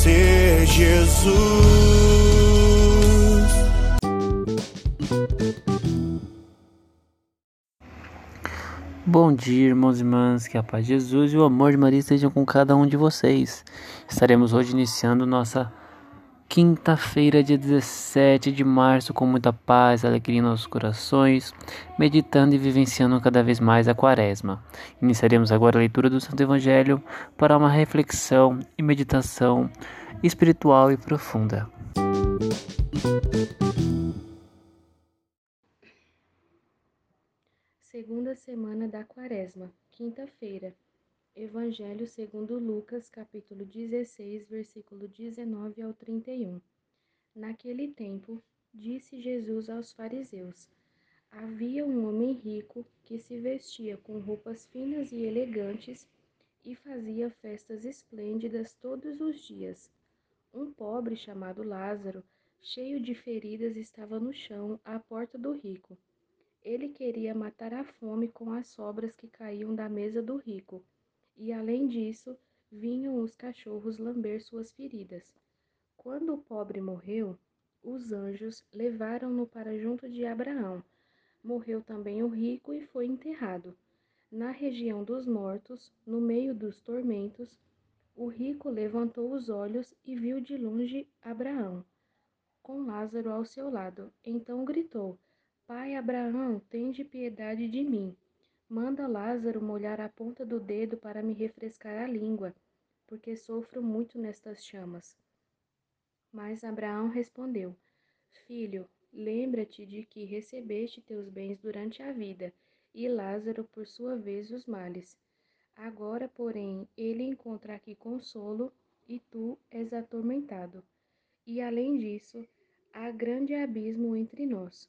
Conhecer Jesus. Bom dia, irmãos e irmãs, que a paz de Jesus e o amor de Maria estejam com cada um de vocês. Estaremos hoje iniciando nossa quinta-feira, dia 17 de março, com muita paz, alegria em nossos corações, meditando e vivenciando cada vez mais a quaresma. Iniciaremos agora a leitura do Santo Evangelho para uma reflexão e meditação espiritual e profunda. Segunda semana da Quaresma, quinta-feira. Evangelho segundo Lucas, capítulo 16, versículo 19 ao 31. Naquele tempo, disse Jesus aos fariseus: Havia um homem rico que se vestia com roupas finas e elegantes e fazia festas esplêndidas todos os dias. Um pobre chamado Lázaro, cheio de feridas, estava no chão à porta do rico. Ele queria matar a fome com as sobras que caíam da mesa do rico, e além disso, vinham os cachorros lamber suas feridas. Quando o pobre morreu, os anjos levaram-no para junto de Abraão. Morreu também o rico e foi enterrado. Na região dos mortos, no meio dos tormentos, o rico levantou os olhos e viu de longe Abraão, com Lázaro ao seu lado. Então gritou: Pai Abraão, tende piedade de mim. Manda Lázaro molhar a ponta do dedo para me refrescar a língua, porque sofro muito nestas chamas. Mas Abraão respondeu: Filho, lembra-te de que recebeste teus bens durante a vida, e Lázaro, por sua vez, os males. Agora, porém, ele encontra aqui consolo, e tu és atormentado. E além disso, há grande abismo entre nós.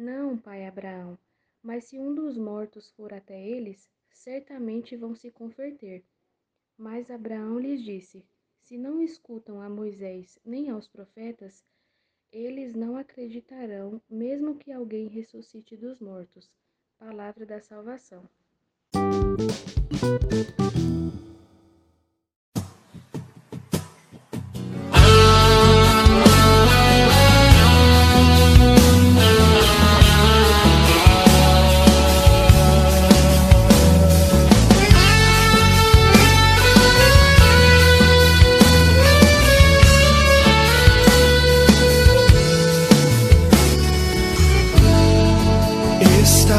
Não, pai Abraão, mas se um dos mortos for até eles, certamente vão se converter. Mas Abraão lhes disse: Se não escutam a Moisés nem aos profetas, eles não acreditarão, mesmo que alguém ressuscite dos mortos. Palavra da salvação.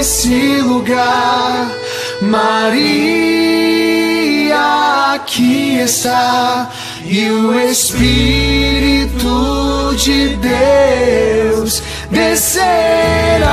Nesse lugar. Maria aqui está e o Espírito de Deus descerá,